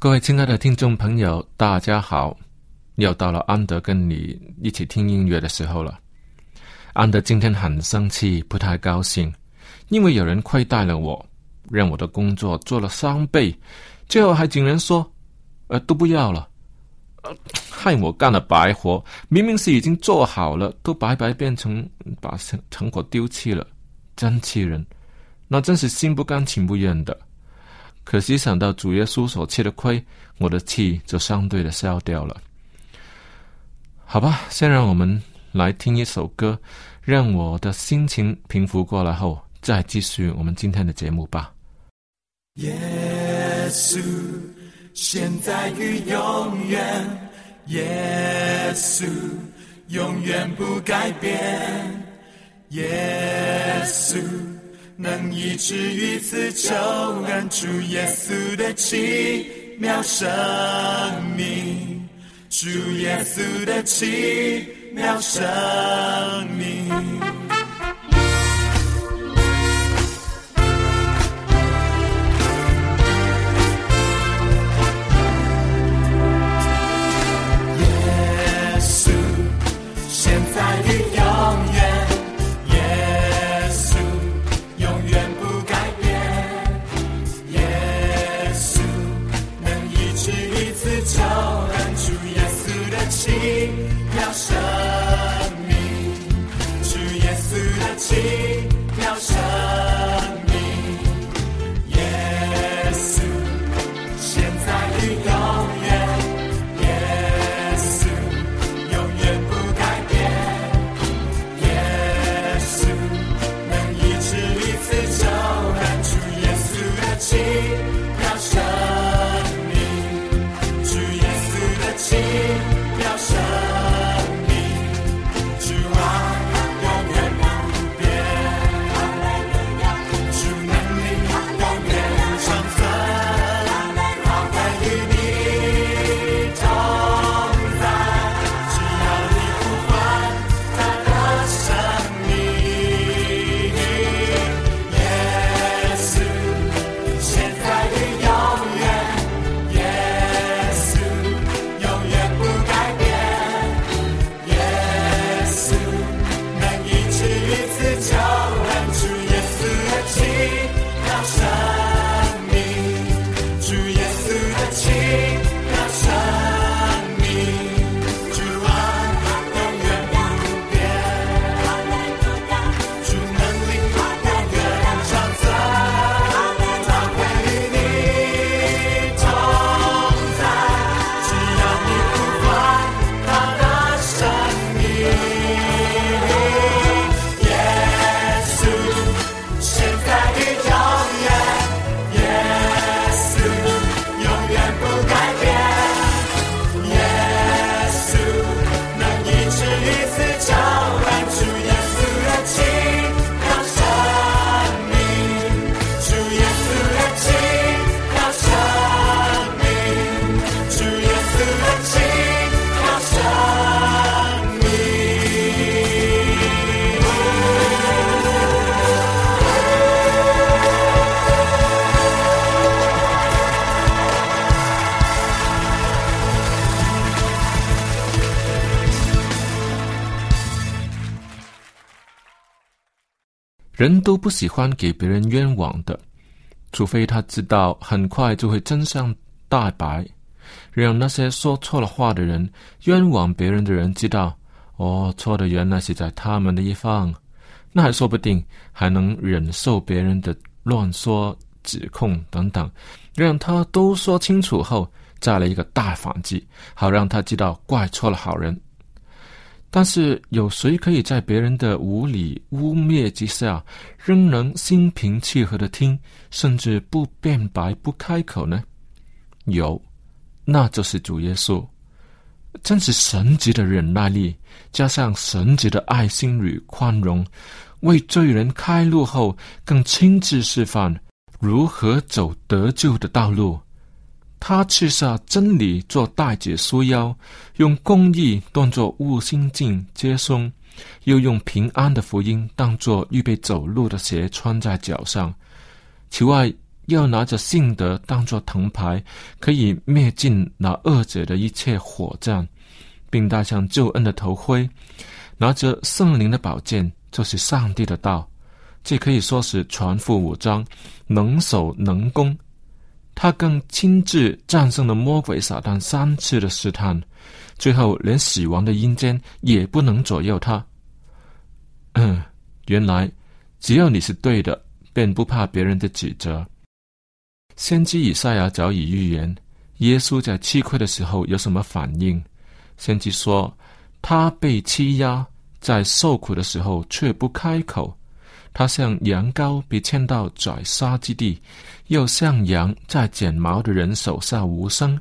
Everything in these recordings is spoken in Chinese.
各位亲爱的听众朋友，大家好！又到了安德跟你一起听音乐的时候了。安德今天很生气，不太高兴，因为有人亏待了我，让我的工作做了三倍，最后还竟然说：“呃，都不要了。”呃，害我干了白活，明明是已经做好了，都白白变成把成成果丢弃了，真气人！那真是心不甘情不愿的。可惜想到主耶稣所吃的亏，我的气就相对的消掉了。好吧，先让我们来听一首歌，让我的心情平复过来后，再继续我们今天的节目吧。耶稣，现在与永远，耶稣永远不改变，耶稣。能医治于此救恩主耶稣的奇妙生命，主耶稣的奇妙生命。人都不喜欢给别人冤枉的，除非他知道很快就会真相大白，让那些说错了话的人、冤枉别人的人知道，哦，错的原来是在他们的一方，那还说不定还能忍受别人的乱说、指控等等，让他都说清楚后。再来一个大反击，好让他知道怪错了好人。但是有谁可以在别人的无理污蔑之下，仍能心平气和的听，甚至不辩白不开口呢？有，那就是主耶稣，真是神级的忍耐力，加上神级的爱心与宽容，为罪人开路后，更亲自示范如何走得救的道路。他赐下真理做大姐束腰，用公义当作悟心镜接松，又用平安的福音当作预备走路的鞋穿在脚上。此外，又拿着信德当作藤牌，可以灭尽那恶者的一切火战，并戴上救恩的头盔，拿着圣灵的宝剑，就是上帝的道。这可以说是全副武装，能守能攻。他更亲自战胜了魔鬼撒旦三次的试探，最后连死亡的阴间也不能左右他。原来只要你是对的，便不怕别人的指责。先知以赛亚早已预言，耶稣在吃亏的时候有什么反应？先知说，他被欺压，在受苦的时候却不开口。他像羊羔被牵到宰杀之地，又像羊在剪毛的人手下无声。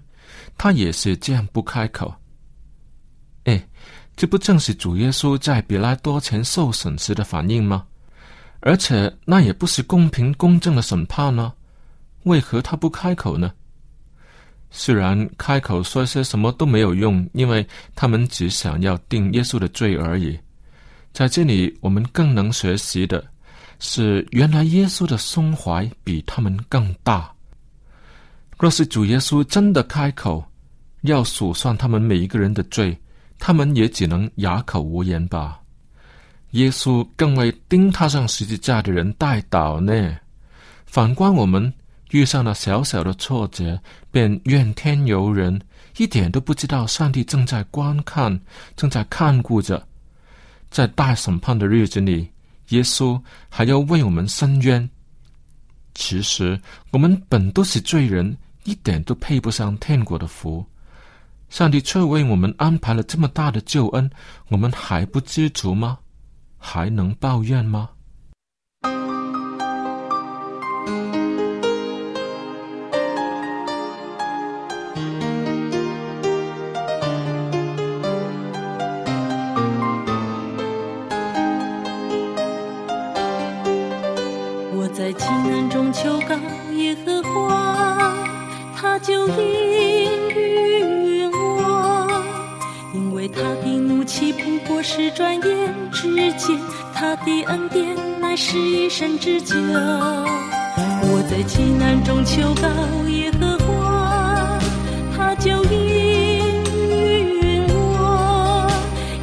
他也是这样不开口。哎，这不正是主耶稣在比拉多前受审时的反应吗？而且那也不是公平公正的审判呢？为何他不开口呢？虽然开口说些什么都没有用，因为他们只想要定耶稣的罪而已。在这里，我们更能学习的。是原来耶稣的胸怀比他们更大。若是主耶稣真的开口要数算他们每一个人的罪，他们也只能哑口无言吧。耶稣更为钉他上十字架的人代祷呢。反观我们，遇上了小小的挫折，便怨天尤人，一点都不知道上帝正在观看，正在看顾着，在大审判的日子里。耶稣还要为我们伸冤。其实我们本都是罪人，一点都配不上天国的福。上帝却为我们安排了这么大的救恩，我们还不知足吗？还能抱怨吗？不是转眼之间，他的恩典乃是一生之久，我在急难中求告耶和华，他就应允我。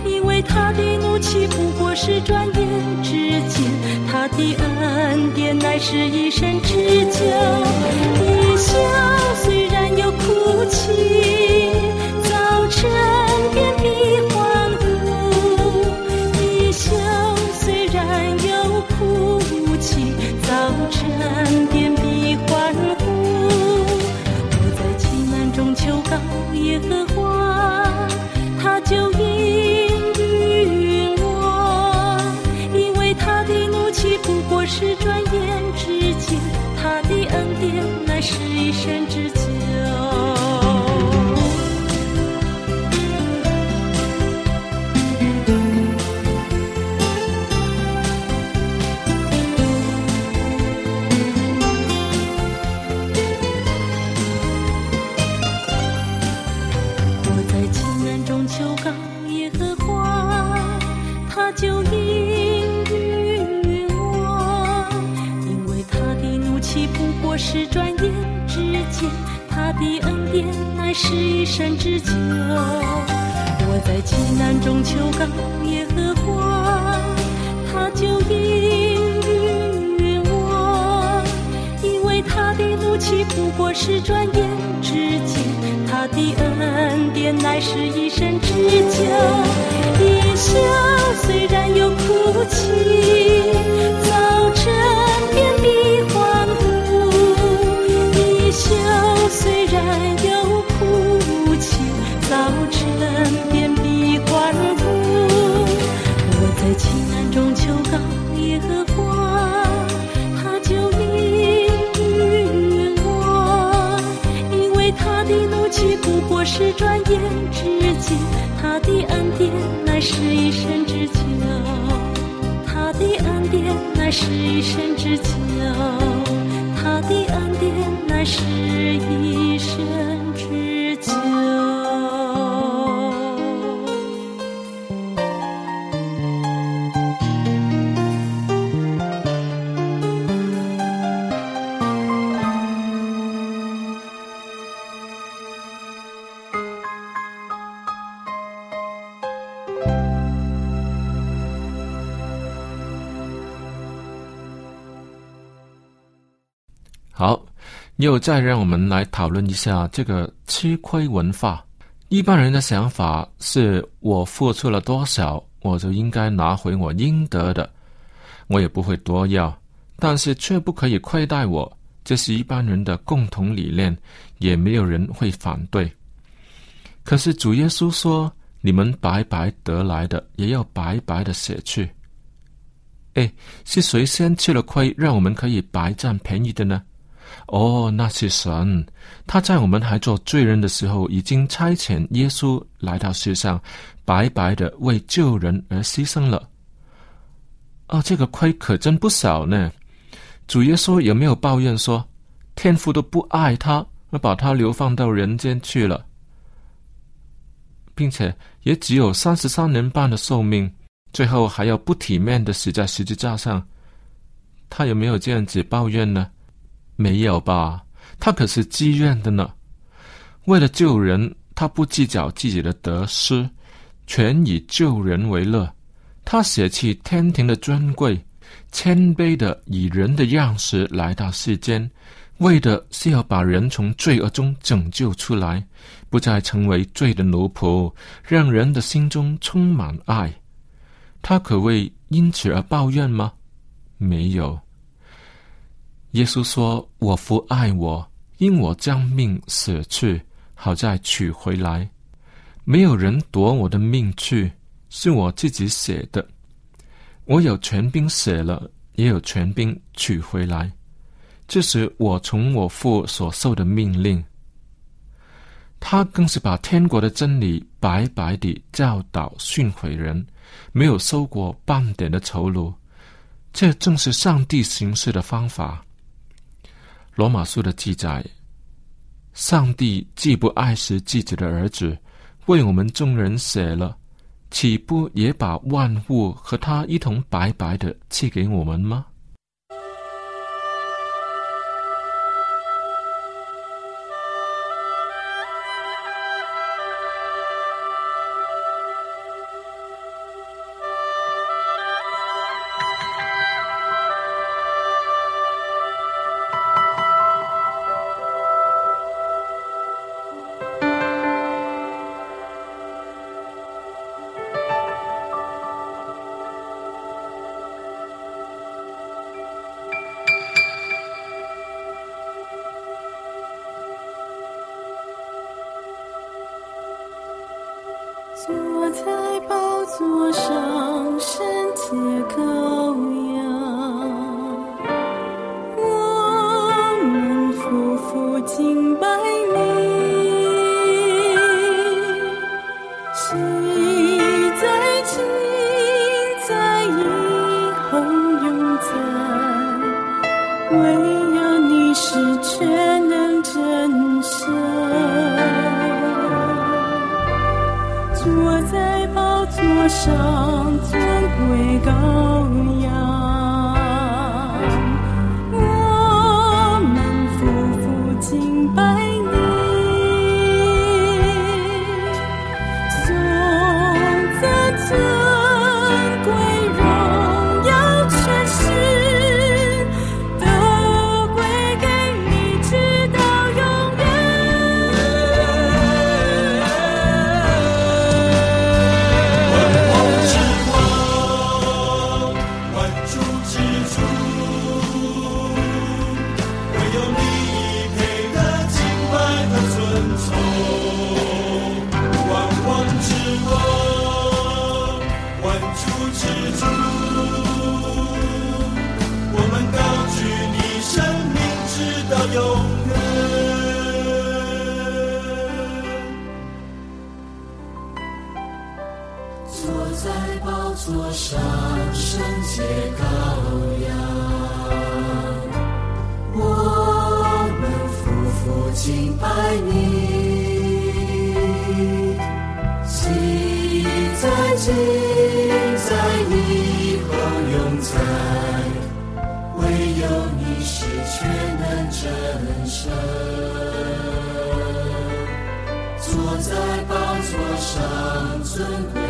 因为他的怒气不过是转眼之间，他的恩典乃是一生之久。一笑之前，又再让我们来讨论一下这个吃亏文化。一般人的想法是我付出了多少，我就应该拿回我应得的，我也不会多要，但是却不可以亏待我。这是一般人的共同理念，也没有人会反对。可是主耶稣说：“你们白白得来的，也要白白的舍去。”哎，是谁先吃了亏，让我们可以白占便宜的呢？哦，那是神，他在我们还做罪人的时候，已经差遣耶稣来到世上，白白的为救人而牺牲了。啊，这个亏可真不少呢。主耶稣有没有抱怨说，天父都不爱他，而把他流放到人间去了，并且也只有三十三年半的寿命，最后还要不体面的死在十字架上，他有没有这样子抱怨呢？没有吧？他可是自愿的呢。为了救人，他不计较自己的得失，全以救人为乐。他舍弃天庭的尊贵，谦卑的以人的样式来到世间，为的是要把人从罪恶中拯救出来，不再成为罪的奴仆，让人的心中充满爱。他可谓因此而抱怨吗？没有。耶稣说：“我父爱我，因我将命舍去，好再取回来。没有人夺我的命去，是我自己写的。我有权柄舍了，也有权柄取回来。这是我从我父所受的命令。他更是把天国的真理白白地教导训诲人，没有收过半点的酬劳。这正是上帝行事的方法。”罗马书的记载，上帝既不爱惜自己的儿子，为我们众人舍了，岂不也把万物和他一同白白的赐给我们吗？宝座上，圣洁羔羊。我们夫妇敬拜你，记在记在你后永在，唯有你是全能真神。坐在宝座上，尊贵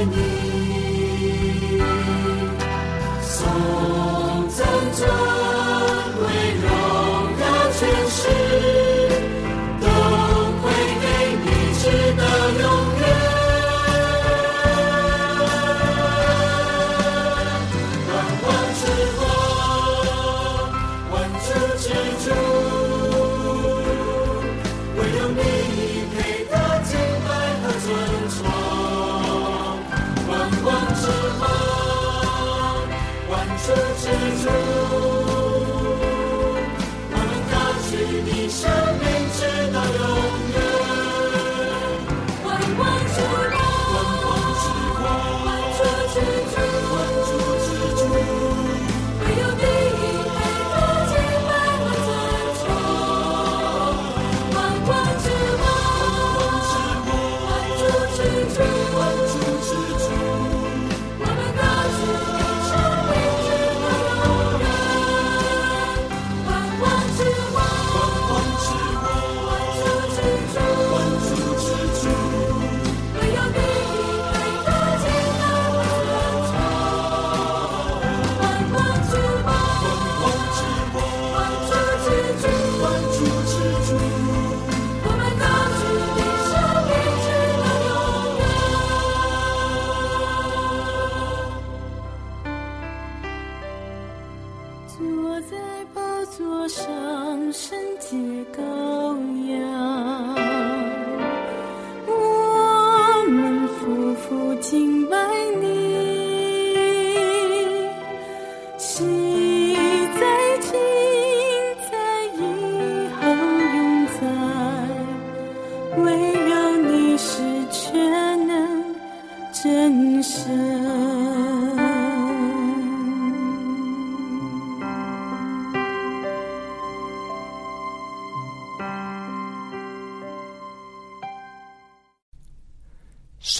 敬拜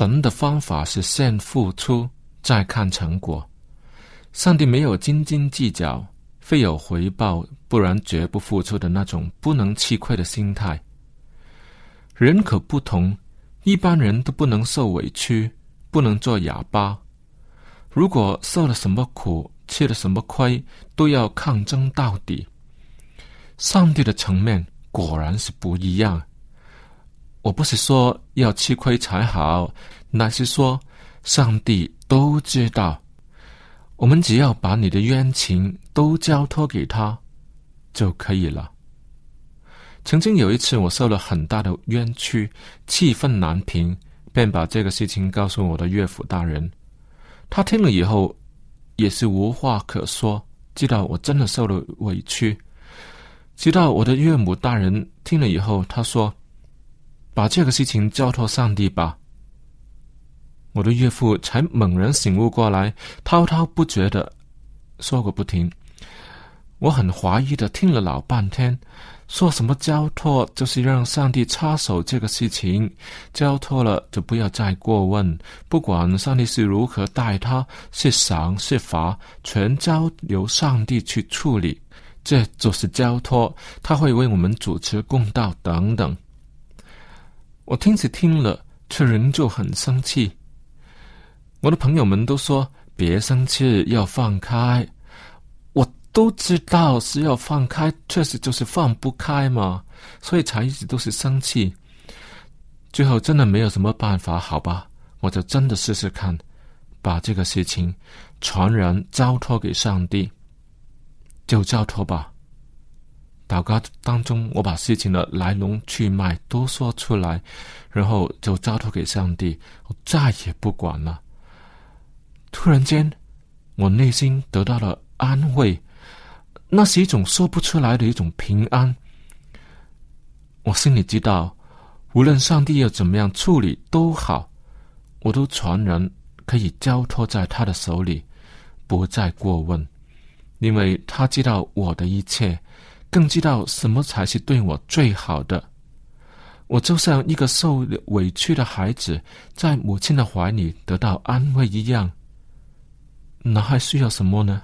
神的方法是先付出，再看成果。上帝没有斤斤计较，非有回报，不然绝不付出的那种不能吃亏的心态。人可不同，一般人都不能受委屈，不能做哑巴。如果受了什么苦，吃了什么亏，都要抗争到底。上帝的层面果然是不一样。我不是说要吃亏才好，乃是说上帝都知道。我们只要把你的冤情都交托给他就可以了。曾经有一次，我受了很大的冤屈，气愤难平，便把这个事情告诉我的岳父大人。他听了以后也是无话可说，知道我真的受了委屈。直到我的岳母大人听了以后，他说：“把这个事情交托上帝吧。”我的岳父才猛然醒悟过来，滔滔不绝的说个不停。我很怀疑的听了老半天，说什么交托就是让上帝插手这个事情，交托了就不要再过问，不管上帝是如何待他，是赏是罚，全交由上帝去处理，这就是交托，他会为我们主持公道等等。我听是听了，却仍旧很生气。我的朋友们都说别生气，要放开。我都知道是要放开，确实就是放不开嘛，所以才一直都是生气。最后真的没有什么办法，好吧，我就真的试试看，把这个事情全然交托给上帝，就交托吧。祷告当中，我把事情的来龙去脉都说出来，然后就交托给上帝，我再也不管了。突然间，我内心得到了安慰，那是一种说不出来的一种平安。我心里知道，无论上帝要怎么样处理都好，我都全然可以交托在他的手里，不再过问，因为他知道我的一切，更知道什么才是对我最好的。我就像一个受委屈的孩子，在母亲的怀里得到安慰一样。那还需要什么呢？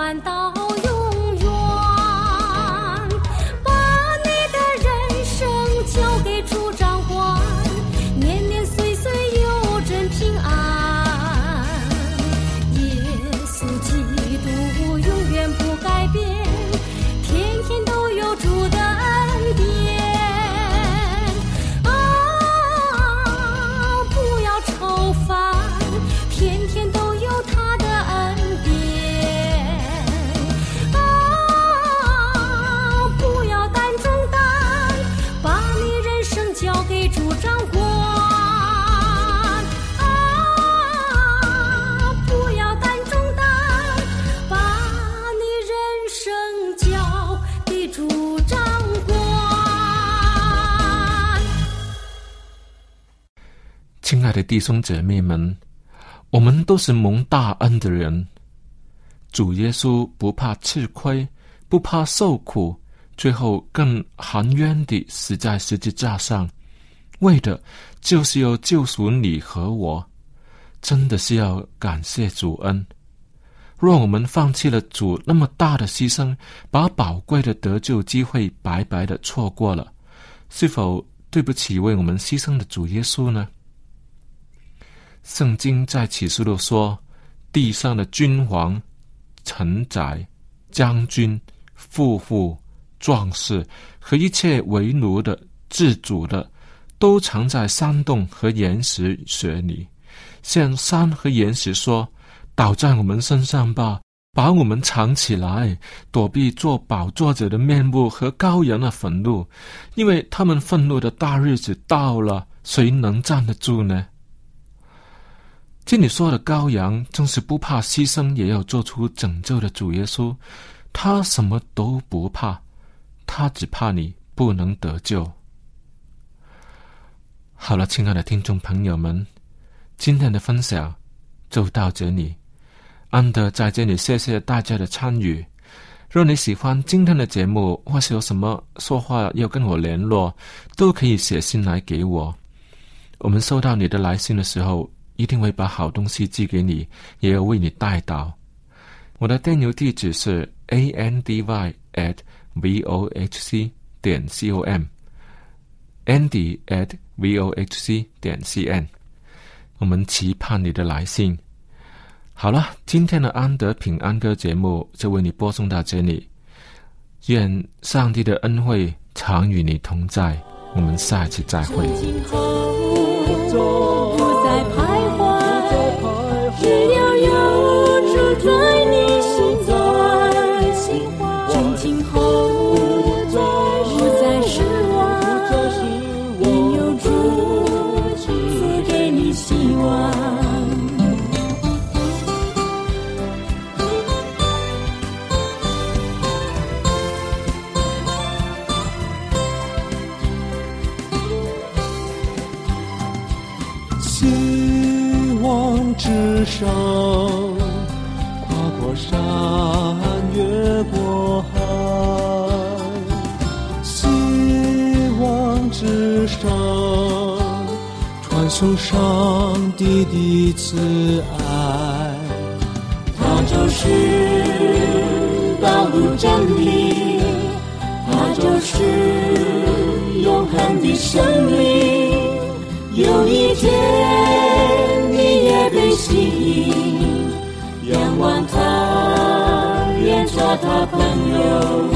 主相弟兄姐妹们，我们都是蒙大恩的人。主耶稣不怕吃亏，不怕受苦，最后更含冤地死在十字架上，为的就是要救赎你和我。真的是要感谢主恩。若我们放弃了主那么大的牺牲，把宝贵的得救机会白白的错过了，是否对不起为我们牺牲的主耶稣呢？圣经在启示录说，地上的君王、臣宰、将军、富户、壮士和一切为奴的、自主的，都藏在山洞和岩石穴里，向山和岩石说：“倒在我们身上吧，把我们藏起来，躲避做宝座者的面目和羔羊的愤怒，因为他们愤怒的大日子到了，谁能站得住呢？”这里说的羔羊，正是不怕牺牲也要做出拯救的主耶稣。他什么都不怕，他只怕你不能得救。好了，亲爱的听众朋友们，今天的分享就到这里。安德在这里谢谢大家的参与。若你喜欢今天的节目，或是有什么说话要跟我联络，都可以写信来给我。我们收到你的来信的时候，一定会把好东西寄给你，也要为你带到。我的电邮地址是 a n d y at v o h c 点 c o m，andy at v o h c 点 c n。我们期盼你的来信。好了，今天的安德平安歌节目就为你播送到这里。愿上帝的恩惠常与你同在。我们下期再会。有一天你也被吸引仰望他愿做他朋友。